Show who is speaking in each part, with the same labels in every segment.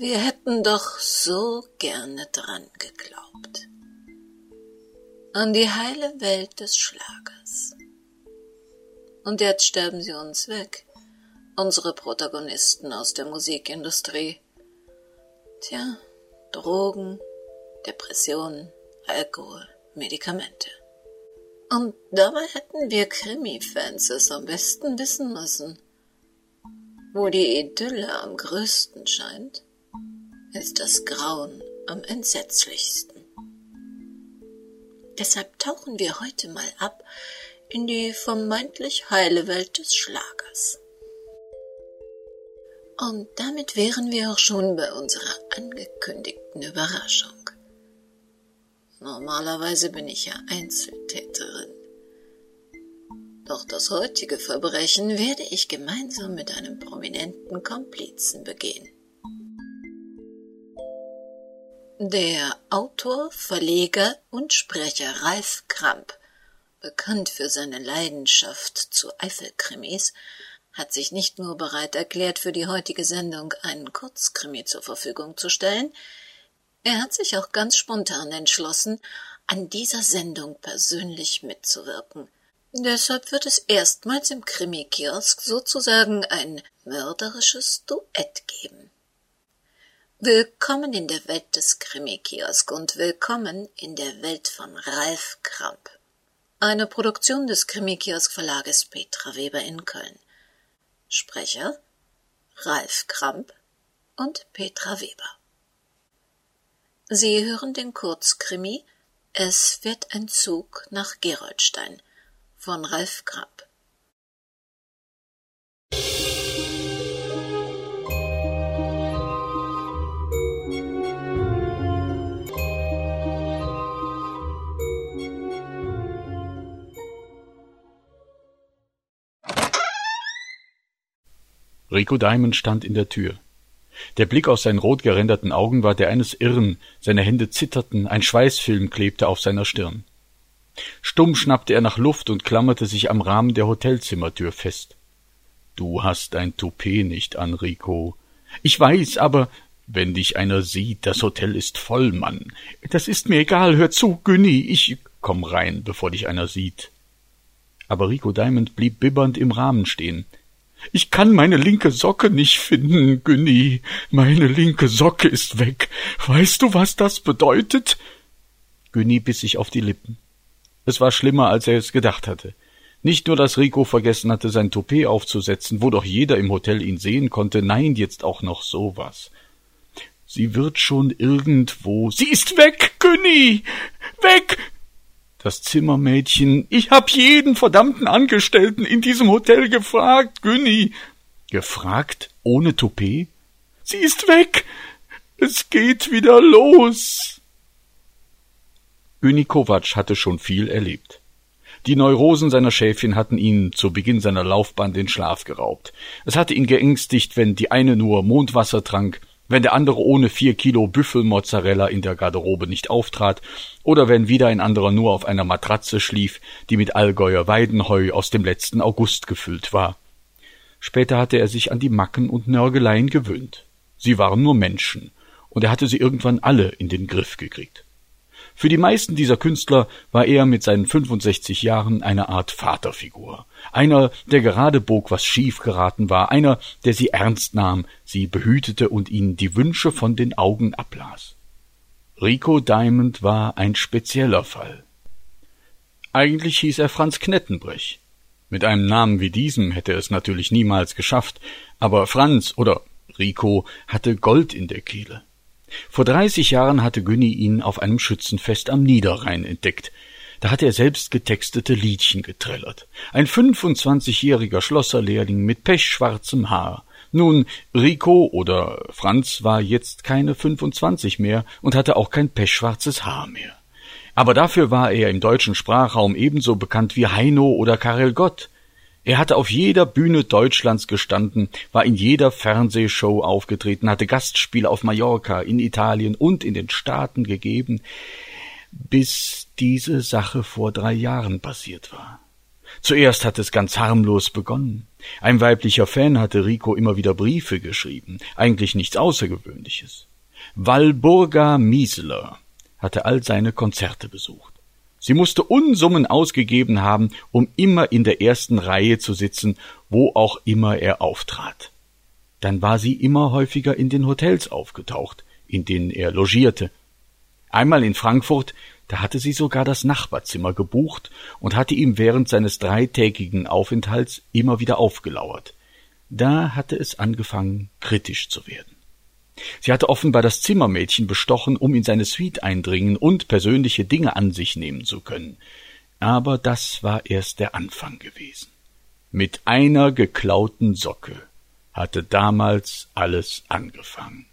Speaker 1: Wir hätten doch so gerne dran geglaubt. An die heile Welt des Schlagers. Und jetzt sterben sie uns weg, unsere Protagonisten aus der Musikindustrie. Tja, Drogen, Depressionen, Alkohol, Medikamente. Und dabei hätten wir Krimi-Fans es am besten wissen müssen. Wo die Idylle am größten scheint, ist das Grauen am entsetzlichsten. Deshalb tauchen wir heute mal ab in die vermeintlich heile Welt des Schlagers. Und damit wären wir auch schon bei unserer angekündigten Überraschung. Normalerweise bin ich ja Einzeltäterin. Doch das heutige Verbrechen werde ich gemeinsam mit einem prominenten Komplizen begehen. Der Autor, Verleger und Sprecher Ralf Kramp, bekannt für seine Leidenschaft zu Eifelkrimis, hat sich nicht nur bereit erklärt, für die heutige Sendung einen Kurzkrimi zur Verfügung zu stellen, er hat sich auch ganz spontan entschlossen, an dieser Sendung persönlich mitzuwirken. Deshalb wird es erstmals im Krimi-Kiosk sozusagen ein mörderisches Duett geben. Willkommen in der Welt des Krimi-Kiosk und willkommen in der Welt von Ralf Kramp. Eine Produktion des Krimi-Kiosk Verlages Petra Weber in Köln. Sprecher Ralf Kramp und Petra Weber. Sie hören den Kurzkrimi Es wird ein Zug nach Geroldstein von Ralf Kramp.
Speaker 2: Rico Diamond stand in der Tür. Der Blick aus seinen rot geränderten Augen war der eines Irren, seine Hände zitterten, ein Schweißfilm klebte auf seiner Stirn. Stumm schnappte er nach Luft und klammerte sich am Rahmen der Hotelzimmertür fest. Du hast ein Toupet nicht an, Rico. Ich weiß, aber wenn dich einer sieht, das Hotel ist voll, Mann. Das ist mir egal, hör zu, Günni, ich komm rein, bevor dich einer sieht. Aber Rico Diamond blieb bibbernd im Rahmen stehen. Ich kann meine linke Socke nicht finden, Günni. Meine linke Socke ist weg. Weißt du, was das bedeutet? Günni biss sich auf die Lippen. Es war schlimmer, als er es gedacht hatte. Nicht nur, dass Rico vergessen hatte, sein Toupet aufzusetzen, wo doch jeder im Hotel ihn sehen konnte, nein, jetzt auch noch sowas. Sie wird schon irgendwo. Sie ist weg, Günni! Weg! Das Zimmermädchen, ich hab jeden verdammten Angestellten in diesem Hotel gefragt, Günni. Gefragt? Ohne Toupet? Sie ist weg. Es geht wieder los. Günni Kovac hatte schon viel erlebt. Die Neurosen seiner Schäfchen hatten ihn zu Beginn seiner Laufbahn den Schlaf geraubt. Es hatte ihn geängstigt, wenn die eine nur Mondwasser trank, wenn der andere ohne vier Kilo Büffelmozzarella in der Garderobe nicht auftrat, oder wenn wieder ein anderer nur auf einer Matratze schlief, die mit Allgäuer Weidenheu aus dem letzten August gefüllt war. Später hatte er sich an die Macken und Nörgeleien gewöhnt. Sie waren nur Menschen, und er hatte sie irgendwann alle in den Griff gekriegt. Für die meisten dieser Künstler war er mit seinen 65 Jahren eine Art Vaterfigur. Einer, der gerade bog, was schief geraten war, einer, der sie ernst nahm, sie behütete und ihnen die Wünsche von den Augen ablas. Rico Diamond war ein spezieller Fall. Eigentlich hieß er Franz Knettenbrech. Mit einem Namen wie diesem hätte er es natürlich niemals geschafft, aber Franz oder Rico hatte Gold in der Kehle. Vor dreißig Jahren hatte Günni ihn auf einem Schützenfest am Niederrhein entdeckt. Da hatte er selbst getextete Liedchen getrellert. Ein fünfundzwanzigjähriger Schlosserlehrling mit pechschwarzem Haar. Nun, Rico oder Franz war jetzt keine fünfundzwanzig mehr und hatte auch kein pechschwarzes Haar mehr. Aber dafür war er im deutschen Sprachraum ebenso bekannt wie Heino oder Karel Gott. Er hatte auf jeder Bühne Deutschlands gestanden, war in jeder Fernsehshow aufgetreten, hatte Gastspiele auf Mallorca, in Italien und in den Staaten gegeben, bis diese Sache vor drei Jahren passiert war. Zuerst hat es ganz harmlos begonnen. Ein weiblicher Fan hatte Rico immer wieder Briefe geschrieben, eigentlich nichts Außergewöhnliches. Walburga Miesler hatte all seine Konzerte besucht. Sie musste Unsummen ausgegeben haben, um immer in der ersten Reihe zu sitzen, wo auch immer er auftrat. Dann war sie immer häufiger in den Hotels aufgetaucht, in denen er logierte. Einmal in Frankfurt, da hatte sie sogar das Nachbarzimmer gebucht und hatte ihm während seines dreitägigen Aufenthalts immer wieder aufgelauert. Da hatte es angefangen, kritisch zu werden. Sie hatte offenbar das Zimmermädchen bestochen, um in seine Suite eindringen und persönliche Dinge an sich nehmen zu können. Aber das war erst der Anfang gewesen. Mit einer geklauten Socke hatte damals alles angefangen.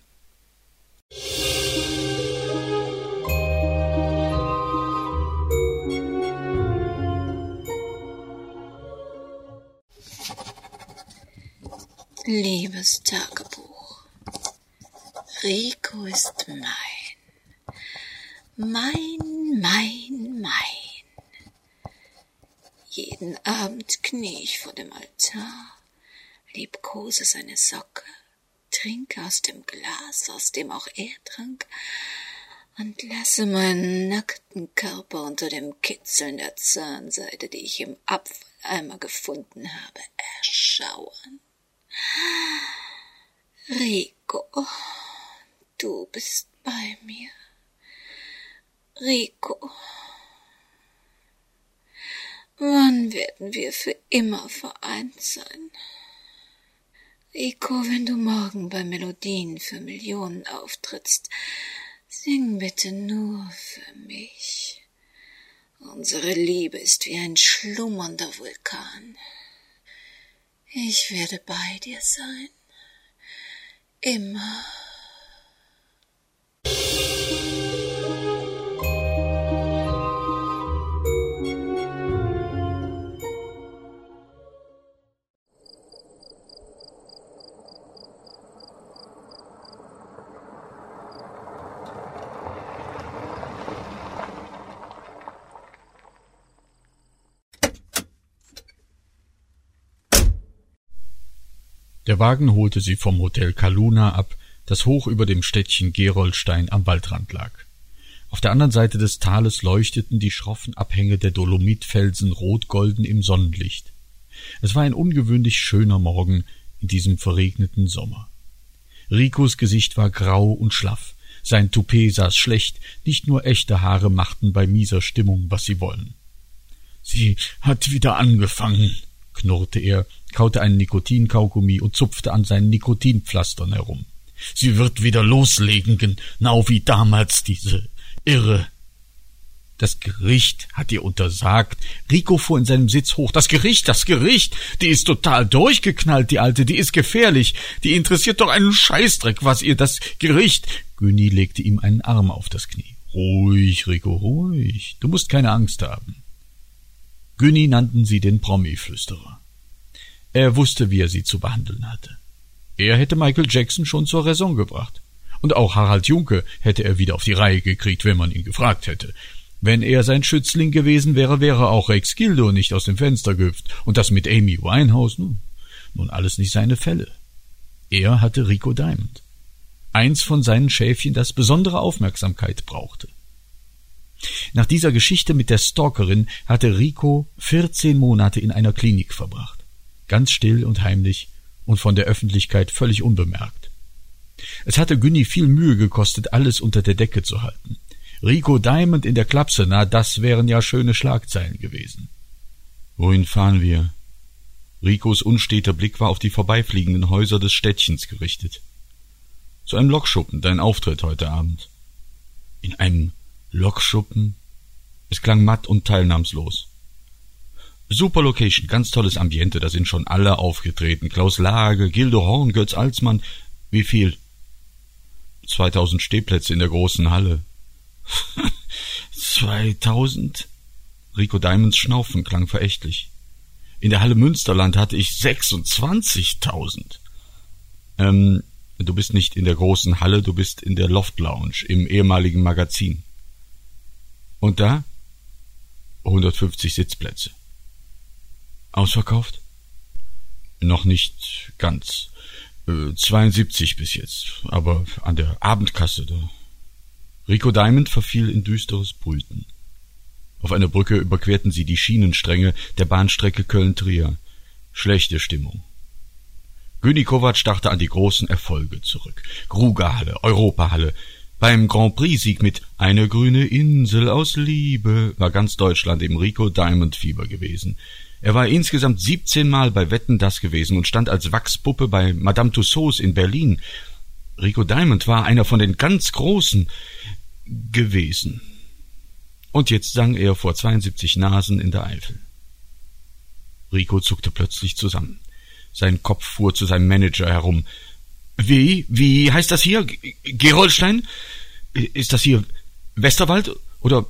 Speaker 1: Liebes Tagebuch. Rico ist mein. Mein, mein, mein. Jeden Abend knie ich vor dem Altar, liebkose seine Socke, trinke aus dem Glas, aus dem auch er trank, und lasse meinen nackten Körper unter dem Kitzeln der Zahnseide, die ich im Abfalleimer gefunden habe, erschauern. Rico. Du bist bei mir. Rico. Wann werden wir für immer vereint sein? Rico, wenn du morgen bei Melodien für Millionen auftrittst, sing bitte nur für mich. Unsere Liebe ist wie ein schlummernder Vulkan. Ich werde bei dir sein. Immer.
Speaker 2: Der Wagen holte sie vom Hotel Kaluna ab, das hoch über dem Städtchen Geroldstein am Waldrand lag. Auf der anderen Seite des Tales leuchteten die schroffen Abhänge der Dolomitfelsen rotgolden im Sonnenlicht. Es war ein ungewöhnlich schöner Morgen in diesem verregneten Sommer. Ricos Gesicht war grau und schlaff, sein Toupet saß schlecht, nicht nur echte Haare machten bei mieser Stimmung, was sie wollen. Sie hat wieder angefangen, knurrte er, kaute einen Nikotinkaugummi und zupfte an seinen Nikotinpflastern herum. Sie wird wieder loslegen, genau wie damals diese Irre. Das Gericht hat ihr untersagt. Rico fuhr in seinem Sitz hoch. Das Gericht, das Gericht. Die ist total durchgeknallt, die Alte. Die ist gefährlich. Die interessiert doch einen Scheißdreck, was ihr das Gericht. Günni legte ihm einen Arm auf das Knie. Ruhig, Rico, ruhig. Du musst keine Angst haben. Günni nannten sie den Promi-Flüsterer. Er wusste, wie er sie zu behandeln hatte. Er hätte Michael Jackson schon zur Raison gebracht. Und auch Harald Junke hätte er wieder auf die Reihe gekriegt, wenn man ihn gefragt hätte. Wenn er sein Schützling gewesen wäre, wäre auch Rex Gildo nicht aus dem Fenster gehüpft. Und das mit Amy Winehouse, nun, nun alles nicht seine Fälle. Er hatte Rico Diamond. Eins von seinen Schäfchen, das besondere Aufmerksamkeit brauchte. Nach dieser Geschichte mit der Stalkerin hatte Rico vierzehn Monate in einer Klinik verbracht. Ganz still und heimlich und von der Öffentlichkeit völlig unbemerkt. Es hatte Günni viel Mühe gekostet, alles unter der Decke zu halten. Rico Diamond in der Klapse, na, das wären ja schöne Schlagzeilen gewesen. Wohin fahren wir? Ricos unsteter Blick war auf die vorbeifliegenden Häuser des Städtchens gerichtet. Zu einem Lokschuppen, dein Auftritt heute Abend. In einem Lokschuppen? Es klang matt und teilnahmslos. Super Location, ganz tolles Ambiente, da sind schon alle aufgetreten. Klaus Lage, Gildo Horn, Götz Alsmann. Wie viel? 2000 Stehplätze in der großen Halle. 2000? Rico Diamonds Schnaufen klang verächtlich. In der Halle Münsterland hatte ich 26.000. Ähm, du bist nicht in der großen Halle, du bist in der Loft Lounge im ehemaligen Magazin. Und da? 150 Sitzplätze. Ausverkauft? Noch nicht ganz. Äh, 72 bis jetzt. Aber an der Abendkasse, da. Rico Diamond verfiel in düsteres Brüten. Auf einer Brücke überquerten sie die Schienenstränge der Bahnstrecke Köln-Trier. Schlechte Stimmung. Güni Kovac dachte an die großen Erfolge zurück. Grugerhalle, Europahalle. Beim Grand Prix-Sieg mit Eine grüne Insel aus Liebe war ganz Deutschland im Rico Diamond Fieber gewesen. Er war insgesamt 17 Mal bei Wetten das gewesen und stand als Wachspuppe bei Madame Tussauds in Berlin. Rico Diamond war einer von den ganz Großen gewesen. Und jetzt sang er vor 72 Nasen in der Eifel. Rico zuckte plötzlich zusammen. Sein Kopf fuhr zu seinem Manager herum. Wie? Wie heißt das hier? Gerolstein? Ist das hier Westerwald oder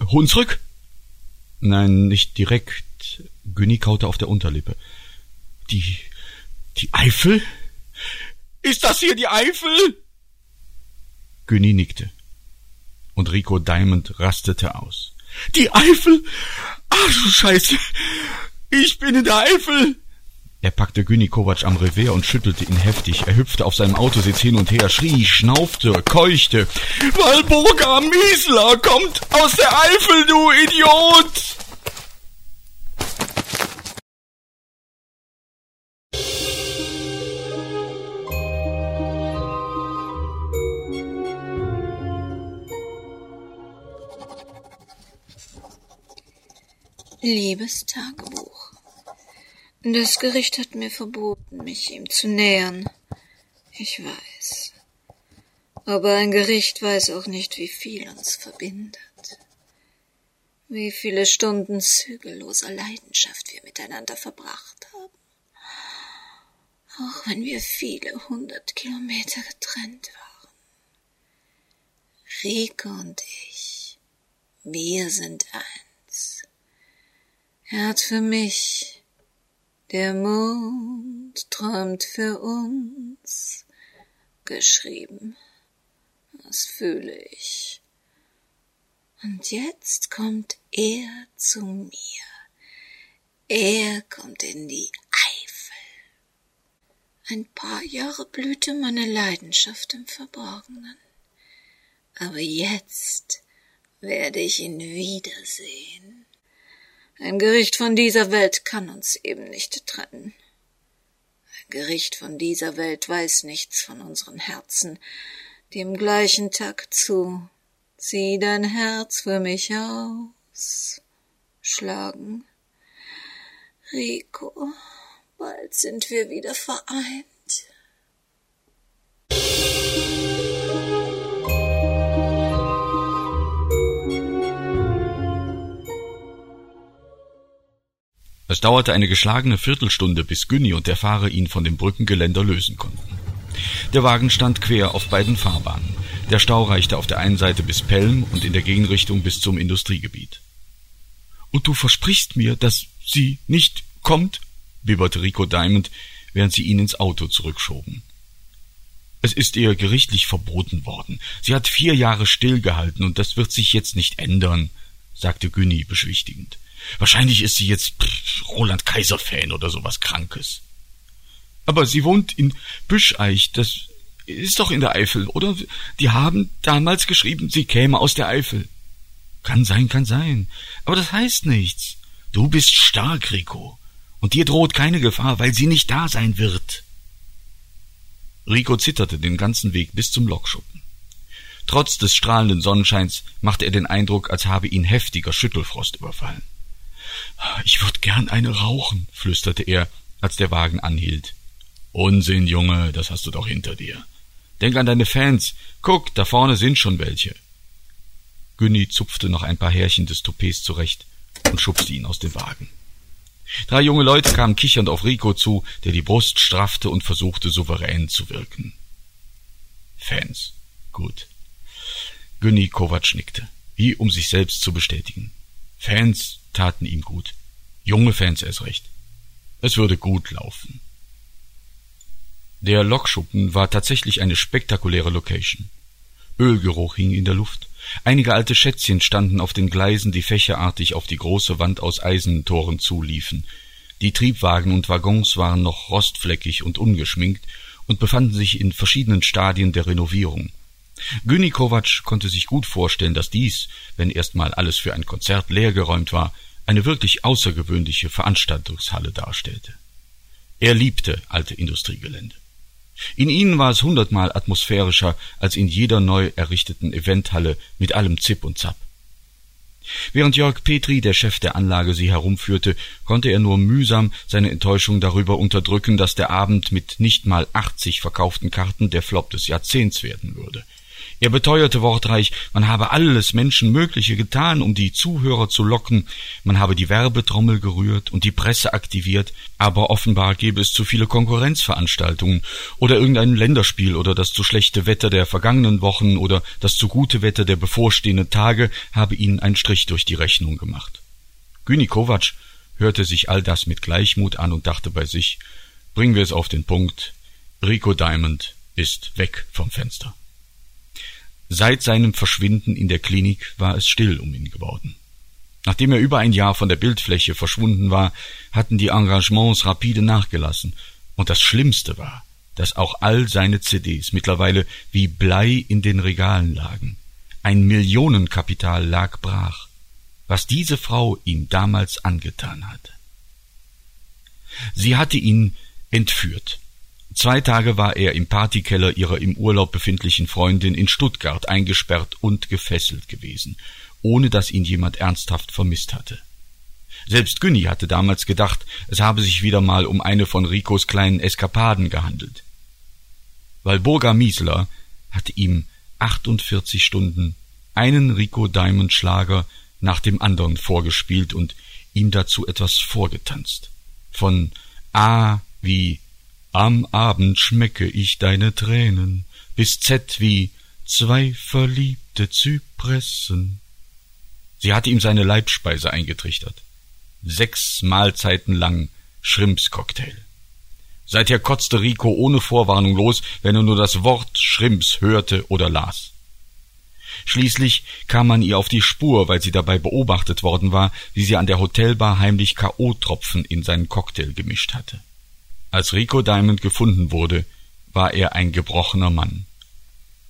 Speaker 2: Hunsrück? Nein, nicht direkt. Günni kaute auf der Unterlippe. Die, die Eifel? Ist das hier die Eifel? Günni nickte. Und Rico Diamond rastete aus. Die Eifel? Ach du Scheiße! Ich bin in der Eifel! Er packte Günni Kovac am Revers und schüttelte ihn heftig. Er hüpfte auf seinem Autositz hin und her, schrie, schnaufte, keuchte. Walburga Miesler kommt aus der Eifel, du Idiot!
Speaker 1: Liebes Tagebuch. Das Gericht hat mir verboten, mich ihm zu nähern. Ich weiß. Aber ein Gericht weiß auch nicht, wie viel uns verbindet. Wie viele Stunden zügelloser Leidenschaft wir miteinander verbracht haben. Auch wenn wir viele hundert Kilometer getrennt waren. Rico und ich, wir sind eins. Er hat für mich, der Mond träumt für uns, geschrieben. Das fühle ich. Und jetzt kommt er zu mir. Er kommt in die Eifel. Ein paar Jahre blühte meine Leidenschaft im Verborgenen. Aber jetzt werde ich ihn wiedersehen. Ein Gericht von dieser Welt kann uns eben nicht trennen. Ein Gericht von dieser Welt weiß nichts von unseren Herzen, die im gleichen Takt zu Zieh dein Herz für mich aus schlagen. Rico, bald sind wir wieder vereint.
Speaker 2: Es dauerte eine geschlagene Viertelstunde, bis Günni und der Fahrer ihn von dem Brückengeländer lösen konnten. Der Wagen stand quer auf beiden Fahrbahnen. Der Stau reichte auf der einen Seite bis Pelm und in der Gegenrichtung bis zum Industriegebiet. Und du versprichst mir, dass sie nicht kommt? bibberte Rico Diamond, während sie ihn ins Auto zurückschoben. Es ist ihr gerichtlich verboten worden. Sie hat vier Jahre stillgehalten und das wird sich jetzt nicht ändern, sagte Günni beschwichtigend. Wahrscheinlich ist sie jetzt Roland Kaiser Fan oder sowas Krankes. Aber sie wohnt in Büscheich, das ist doch in der Eifel, oder? Die haben damals geschrieben, sie käme aus der Eifel. Kann sein, kann sein. Aber das heißt nichts. Du bist stark, Rico. Und dir droht keine Gefahr, weil sie nicht da sein wird. Rico zitterte den ganzen Weg bis zum Lokschuppen. Trotz des strahlenden Sonnenscheins machte er den Eindruck, als habe ihn heftiger Schüttelfrost überfallen. Ich würd gern eine rauchen, flüsterte er, als der Wagen anhielt. Unsinn, Junge, das hast du doch hinter dir. Denk an deine Fans. Guck, da vorne sind schon welche. Günni zupfte noch ein paar Härchen des Toupets zurecht und schubste ihn aus dem Wagen. Drei junge Leute kamen kichernd auf Rico zu, der die Brust straffte und versuchte, souverän zu wirken. Fans. Gut. Günni Kovac nickte, wie um sich selbst zu bestätigen. Fans taten ihm gut. Junge Fans erst recht. Es würde gut laufen. Der Lokschuppen war tatsächlich eine spektakuläre Location. Ölgeruch hing in der Luft. Einige alte Schätzchen standen auf den Gleisen, die fächerartig auf die große Wand aus Eisentoren zuliefen. Die Triebwagen und Waggons waren noch rostfleckig und ungeschminkt und befanden sich in verschiedenen Stadien der Renovierung. Günni Kovac konnte sich gut vorstellen, dass dies, wenn erstmal alles für ein Konzert leergeräumt war, eine wirklich außergewöhnliche Veranstaltungshalle darstellte. Er liebte alte Industriegelände. In ihnen war es hundertmal atmosphärischer als in jeder neu errichteten Eventhalle mit allem Zip und Zap. Während Jörg Petri, der Chef der Anlage, sie herumführte, konnte er nur mühsam seine Enttäuschung darüber unterdrücken, dass der Abend mit nicht mal 80 verkauften Karten der Flop des Jahrzehnts werden würde. Er beteuerte wortreich, man habe alles Menschenmögliche getan, um die Zuhörer zu locken, man habe die Werbetrommel gerührt und die Presse aktiviert, aber offenbar gäbe es zu viele Konkurrenzveranstaltungen oder irgendein Länderspiel oder das zu schlechte Wetter der vergangenen Wochen oder das zu gute Wetter der bevorstehenden Tage habe ihnen einen Strich durch die Rechnung gemacht. Güni Kovac hörte sich all das mit Gleichmut an und dachte bei sich, bringen wir es auf den Punkt, Rico Diamond ist weg vom Fenster. Seit seinem Verschwinden in der Klinik war es still um ihn geworden. Nachdem er über ein Jahr von der Bildfläche verschwunden war, hatten die Engagements rapide nachgelassen, und das Schlimmste war, dass auch all seine CDs mittlerweile wie Blei in den Regalen lagen. Ein Millionenkapital lag brach, was diese Frau ihm damals angetan hatte. Sie hatte ihn entführt, Zwei Tage war er im Partykeller ihrer im Urlaub befindlichen Freundin in Stuttgart eingesperrt und gefesselt gewesen, ohne dass ihn jemand ernsthaft vermisst hatte. Selbst Günni hatte damals gedacht, es habe sich wieder mal um eine von Ricos kleinen Eskapaden gehandelt. Walburga Miesler hatte ihm 48 Stunden einen Rico Diamond Schlager nach dem anderen vorgespielt und ihm dazu etwas vorgetanzt. Von A wie am Abend schmecke ich deine Tränen, bis Z wie zwei verliebte Zypressen. Sie hatte ihm seine Leibspeise eingetrichtert. Sechs Mahlzeiten lang Schrimpscocktail. Seither kotzte Rico ohne Vorwarnung los, wenn er nur das Wort Schrimps hörte oder las. Schließlich kam man ihr auf die Spur, weil sie dabei beobachtet worden war, wie sie an der Hotelbar heimlich K.O.-Tropfen in seinen Cocktail gemischt hatte. Als Rico Diamond gefunden wurde, war er ein gebrochener Mann.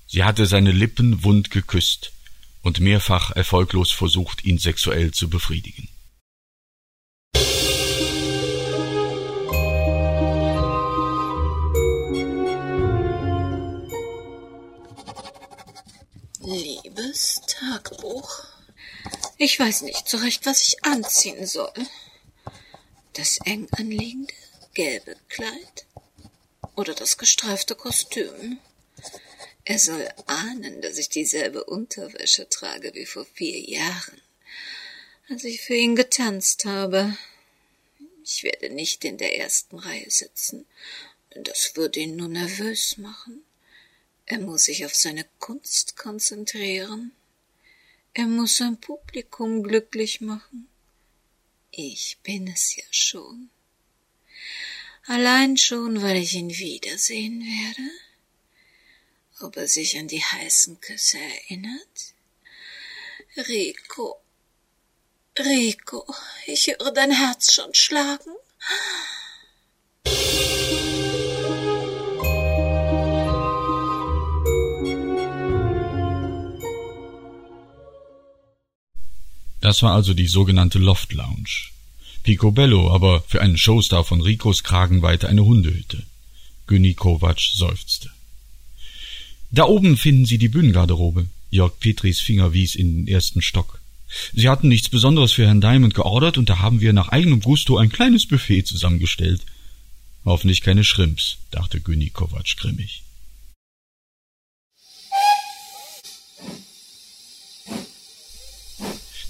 Speaker 2: Sie hatte seine Lippen wund geküsst und mehrfach erfolglos versucht, ihn sexuell zu befriedigen.
Speaker 1: Liebes Tagebuch. Ich weiß nicht so recht, was ich anziehen soll. Das eng anliegende gelbe Kleid oder das gestreifte Kostüm. Er soll ahnen, dass ich dieselbe Unterwäsche trage wie vor vier Jahren, als ich für ihn getanzt habe. Ich werde nicht in der ersten Reihe sitzen, das würde ihn nur nervös machen. Er muss sich auf seine Kunst konzentrieren. Er muss sein Publikum glücklich machen. Ich bin es ja schon. Allein schon, weil ich ihn wiedersehen werde? Ob er sich an die heißen Küsse erinnert? Rico, Rico, ich höre dein Herz schon schlagen.
Speaker 2: Das war also die sogenannte Loft Lounge. Picobello, aber für einen Showstar von Ricos Kragenweite eine Hundehütte. Günni Kovac seufzte. Da oben finden Sie die Bühnengarderobe. Jörg Petris Finger wies in den ersten Stock. Sie hatten nichts Besonderes für Herrn Diamond geordert und da haben wir nach eigenem Gusto ein kleines Buffet zusammengestellt. Hoffentlich keine Schrimps, dachte Günni Kovac grimmig.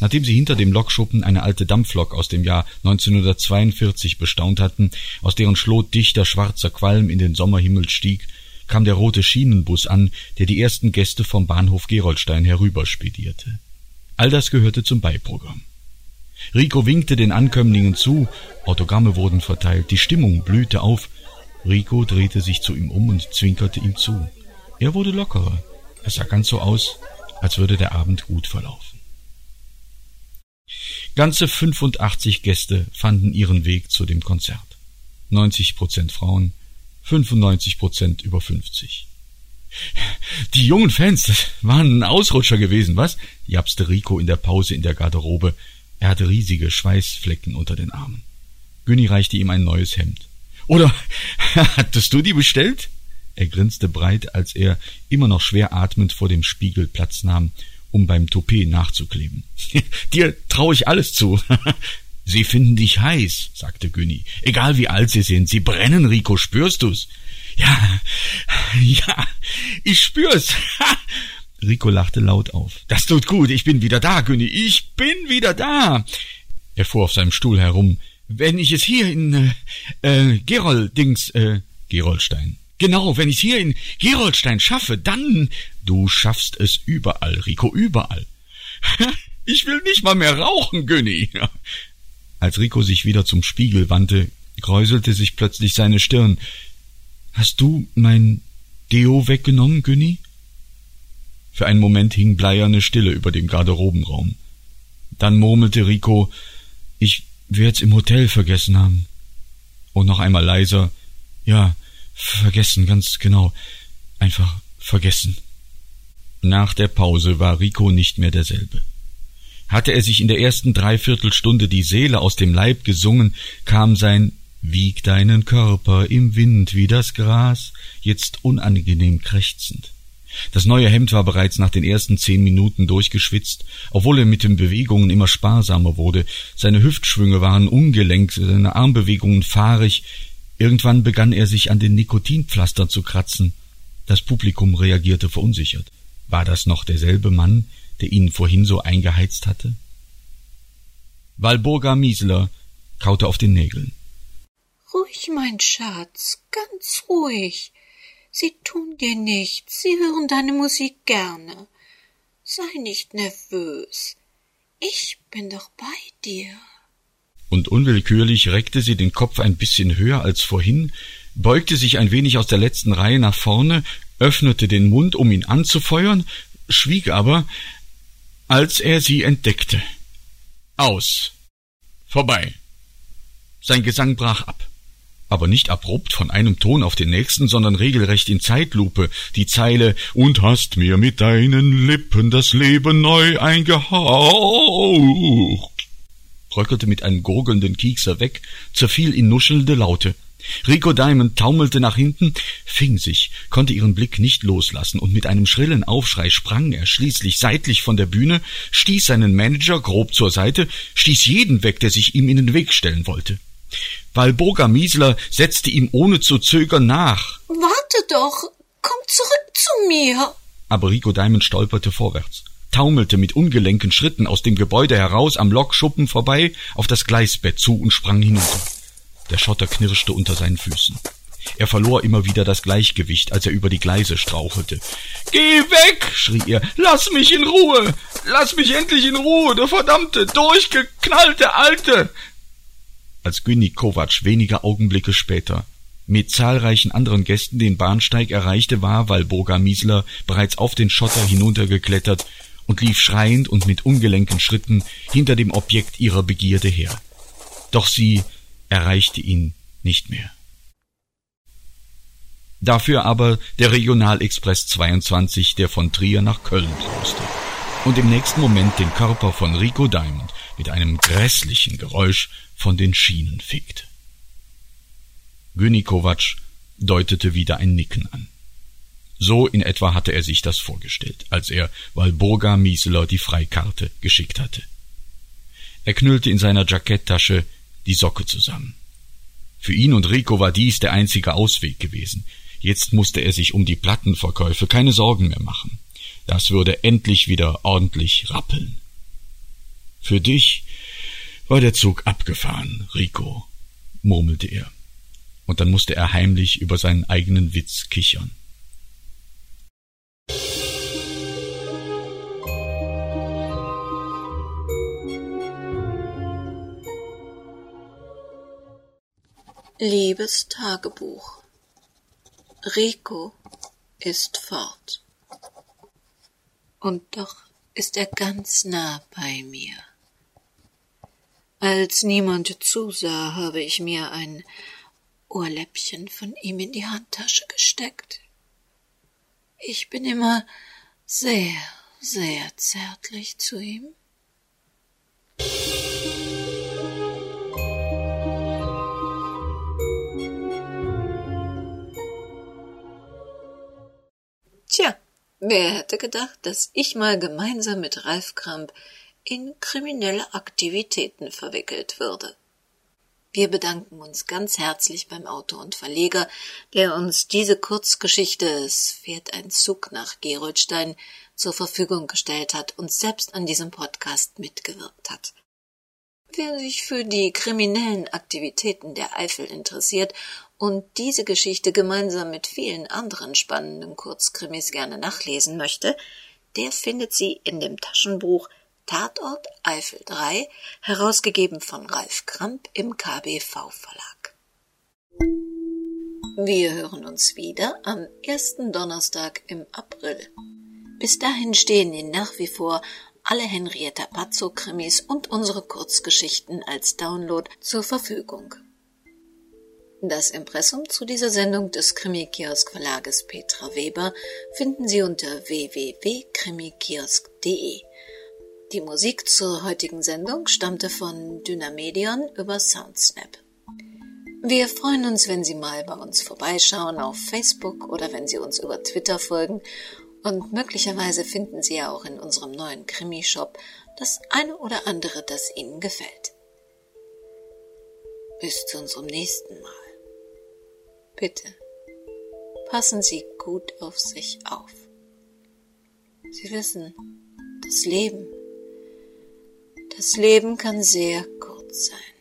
Speaker 2: Nachdem sie hinter dem Lokschuppen eine alte Dampflok aus dem Jahr 1942 bestaunt hatten, aus deren Schlot dichter schwarzer Qualm in den Sommerhimmel stieg, kam der rote Schienenbus an, der die ersten Gäste vom Bahnhof Gerolstein herüberspedierte. All das gehörte zum Beiprogramm. Rico winkte den Ankömmlingen zu, Autogramme wurden verteilt, die Stimmung blühte auf. Rico drehte sich zu ihm um und zwinkerte ihm zu. Er wurde lockerer. Es sah ganz so aus, als würde der Abend gut verlaufen. Ganze 85 Gäste fanden ihren Weg zu dem Konzert. 90 Prozent Frauen, 95 Prozent über 50. Die jungen Fans, das waren ein Ausrutscher gewesen, was? japste Rico in der Pause in der Garderobe. Er hatte riesige Schweißflecken unter den Armen. Günni reichte ihm ein neues Hemd. Oder hattest du die bestellt? Er grinste breit, als er immer noch schwer atmend vor dem Spiegel Platz nahm, um beim Toupet nachzukleben. Dir traue ich alles zu. Sie finden dich heiß, sagte Günni. Egal wie alt sie sind, sie brennen, Rico, spürst du's? Ja, ja, ich spür's. Rico lachte laut auf. Das tut gut, ich bin wieder da, Günni, ich bin wieder da. Er fuhr auf seinem Stuhl herum. Wenn ich es hier in äh, äh Gerold-Dings, äh, Geroldstein. Genau, wenn ich es hier in Geroldstein schaffe, dann. Du schaffst es überall, Rico, überall. Ich will nicht mal mehr rauchen, Günni. Als Rico sich wieder zum Spiegel wandte, kräuselte sich plötzlich seine Stirn. Hast du mein Deo weggenommen, Günni? Für einen Moment hing bleierne Stille über dem Garderobenraum. Dann murmelte Rico, ich werd's im Hotel vergessen haben. Und noch einmal leiser, ja, vergessen, ganz genau, einfach vergessen. Nach der Pause war Rico nicht mehr derselbe. Hatte er sich in der ersten Dreiviertelstunde die Seele aus dem Leib gesungen, kam sein Wieg deinen Körper im Wind wie das Gras, jetzt unangenehm krächzend. Das neue Hemd war bereits nach den ersten zehn Minuten durchgeschwitzt, obwohl er mit den Bewegungen immer sparsamer wurde. Seine Hüftschwünge waren ungelenk, seine Armbewegungen fahrig. Irgendwann begann er sich an den Nikotinpflastern zu kratzen. Das Publikum reagierte verunsichert. War das noch derselbe Mann, der ihn vorhin so eingeheizt hatte? Walburga Miesler kaute auf den Nägeln.
Speaker 1: Ruhig, mein Schatz, ganz ruhig. Sie tun dir nichts, sie hören deine Musik gerne. Sei nicht nervös. Ich bin doch bei dir.
Speaker 2: Und unwillkürlich reckte sie den Kopf ein bisschen höher als vorhin, beugte sich ein wenig aus der letzten Reihe nach vorne, öffnete den Mund, um ihn anzufeuern, schwieg aber, als er sie entdeckte. Aus. Vorbei. Sein Gesang brach ab aber nicht abrupt von einem Ton auf den nächsten, sondern regelrecht in Zeitlupe, die Zeile Und hast mir mit deinen Lippen das Leben neu eingehaucht, bröckelte mit einem gurgelnden Kiekser weg, zerfiel in nuschelnde Laute. Rico Diamond taumelte nach hinten, fing sich, konnte ihren Blick nicht loslassen, und mit einem schrillen Aufschrei sprang er schließlich seitlich von der Bühne, stieß seinen Manager grob zur Seite, stieß jeden weg, der sich ihm in den Weg stellen wollte. Walburga Miesler setzte ihm ohne zu zögern nach.
Speaker 1: Warte doch, komm zurück zu mir.
Speaker 2: Aber Rico Diamond stolperte vorwärts, taumelte mit ungelenken Schritten aus dem Gebäude heraus am Lokschuppen vorbei auf das Gleisbett zu und sprang hinunter. Der Schotter knirschte unter seinen Füßen. Er verlor immer wieder das Gleichgewicht, als er über die Gleise strauchelte. Geh weg, schrie er. Lass mich in Ruhe. Lass mich endlich in Ruhe, du verdammte, durchgeknallte Alte als Günni Kovac wenige Augenblicke später mit zahlreichen anderen Gästen den Bahnsteig erreichte, war Walburga Miesler bereits auf den Schotter hinuntergeklettert und lief schreiend und mit ungelenken Schritten hinter dem Objekt ihrer Begierde her. Doch sie erreichte ihn nicht mehr. Dafür aber der Regionalexpress 22, der von Trier nach Köln brauste und im nächsten Moment den Körper von Rico Diamond mit einem grässlichen Geräusch von den Schienen fegt. Günikovac deutete wieder ein Nicken an. So in etwa hatte er sich das vorgestellt, als er Walburga Mieseler die Freikarte geschickt hatte. Er knüllte in seiner Jacketttasche die Socke zusammen. Für ihn und Rico war dies der einzige Ausweg gewesen. Jetzt musste er sich um die Plattenverkäufe keine Sorgen mehr machen. Das würde endlich wieder ordentlich rappeln. Für dich war der Zug abgefahren, Rico, murmelte er, und dann musste er heimlich über seinen eigenen Witz kichern.
Speaker 1: Liebes Tagebuch. Rico ist fort. Und doch ist er ganz nah bei mir. Als niemand zusah, habe ich mir ein Ohrläppchen von ihm in die Handtasche gesteckt. Ich bin immer sehr, sehr zärtlich zu ihm. Wer hätte gedacht, dass ich mal gemeinsam mit Ralf Kramp in kriminelle Aktivitäten verwickelt würde. Wir bedanken uns ganz herzlich beim Autor und Verleger, der uns diese Kurzgeschichte Es fährt ein Zug nach Geroldstein zur Verfügung gestellt hat und selbst an diesem Podcast mitgewirkt hat. Wer sich für die kriminellen Aktivitäten der Eifel interessiert und diese Geschichte gemeinsam mit vielen anderen spannenden Kurzkrimis gerne nachlesen möchte, der findet sie in dem Taschenbuch Tatort Eifel 3, herausgegeben von Ralf Kramp im KBV Verlag. Wir hören uns wieder am ersten Donnerstag im April. Bis dahin stehen Ihnen nach wie vor alle Henrietta Pazzo Krimis und unsere Kurzgeschichten als Download zur Verfügung. Das Impressum zu dieser Sendung des Krimi-Kiosk Verlages Petra Weber finden Sie unter www.krimikiosk.de. Die Musik zur heutigen Sendung stammte von Dynamedion über Soundsnap. Wir freuen uns, wenn Sie mal bei uns vorbeischauen auf Facebook oder wenn Sie uns über Twitter folgen und möglicherweise finden Sie ja auch in unserem neuen Krimi-Shop das eine oder andere, das Ihnen gefällt. Bis zu unserem nächsten Mal. Bitte passen Sie gut auf sich auf. Sie wissen, das Leben, das Leben kann sehr kurz sein.